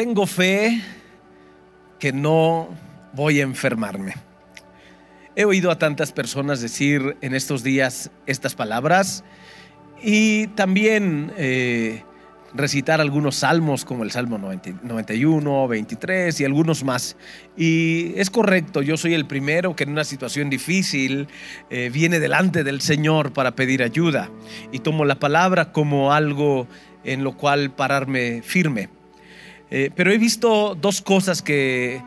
tengo fe que no voy a enfermarme. He oído a tantas personas decir en estos días estas palabras y también eh, recitar algunos salmos como el Salmo 91, 23 y algunos más. Y es correcto, yo soy el primero que en una situación difícil eh, viene delante del Señor para pedir ayuda y tomo la palabra como algo en lo cual pararme firme. Eh, pero he visto dos cosas que,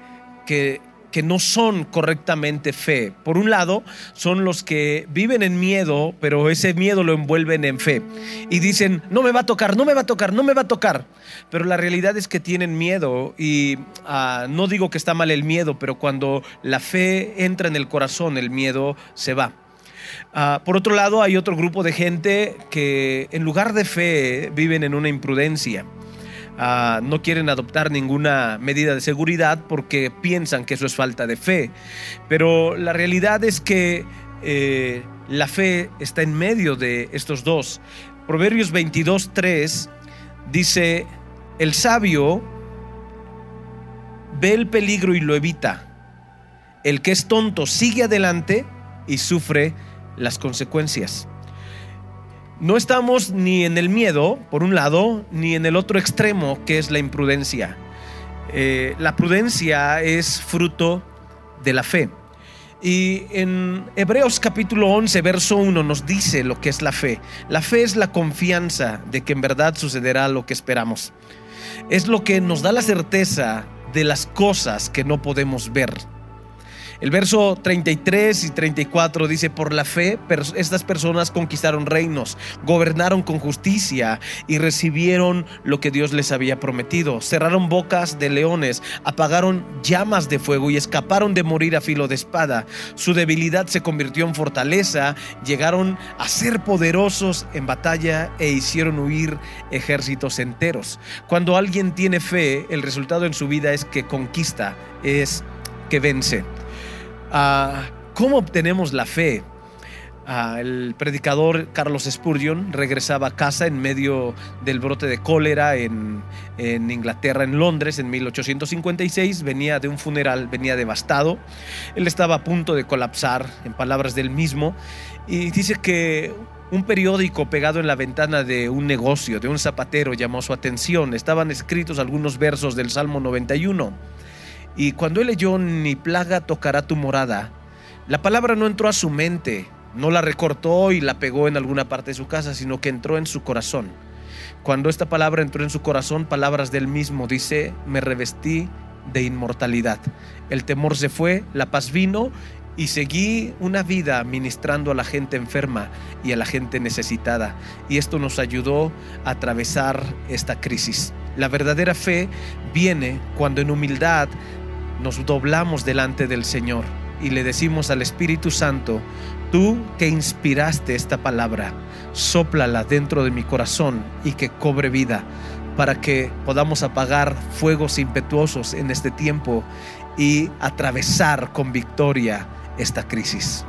que no son correctamente fe. Por un lado, son los que viven en miedo, pero ese miedo lo envuelven en fe. Y dicen, no me va a tocar, no me va a tocar, no me va a tocar. Pero la realidad es que tienen miedo y ah, no digo que está mal el miedo, pero cuando la fe entra en el corazón, el miedo se va. Ah, por otro lado, hay otro grupo de gente que en lugar de fe viven en una imprudencia. Ah, no quieren adoptar ninguna medida de seguridad porque piensan que eso es falta de fe. Pero la realidad es que eh, la fe está en medio de estos dos. Proverbios 22.3 dice, el sabio ve el peligro y lo evita. El que es tonto sigue adelante y sufre las consecuencias. No estamos ni en el miedo, por un lado, ni en el otro extremo, que es la imprudencia. Eh, la prudencia es fruto de la fe. Y en Hebreos capítulo 11, verso 1 nos dice lo que es la fe. La fe es la confianza de que en verdad sucederá lo que esperamos. Es lo que nos da la certeza de las cosas que no podemos ver. El verso 33 y 34 dice, por la fe estas personas conquistaron reinos, gobernaron con justicia y recibieron lo que Dios les había prometido. Cerraron bocas de leones, apagaron llamas de fuego y escaparon de morir a filo de espada. Su debilidad se convirtió en fortaleza, llegaron a ser poderosos en batalla e hicieron huir ejércitos enteros. Cuando alguien tiene fe, el resultado en su vida es que conquista, es que vence. Ah, ¿Cómo obtenemos la fe? Ah, el predicador Carlos Spurgeon regresaba a casa en medio del brote de cólera en, en, Inglaterra, en Londres, en 1856. Venía de un funeral, venía devastado. Él estaba a punto de colapsar, en palabras del mismo, y dice que un periódico pegado en la ventana de un negocio, de un zapatero, llamó su atención. Estaban escritos algunos versos del Salmo 91 y cuando él leyó, ni plaga tocará tu morada, la palabra no entró a su mente, no la recortó y la pegó en alguna parte de su casa, sino que entró en su corazón. Cuando esta palabra entró en su corazón, palabras del mismo, dice, me revestí de inmortalidad. El temor se fue, la paz vino y seguí una vida ministrando a la gente enferma y a la gente necesitada. Y esto nos ayudó a atravesar esta crisis. La verdadera fe viene cuando en humildad nos doblamos delante del Señor y le decimos al Espíritu Santo, tú que inspiraste esta palabra, sóplala dentro de mi corazón y que cobre vida para que podamos apagar fuegos impetuosos en este tiempo y atravesar con victoria esta crisis.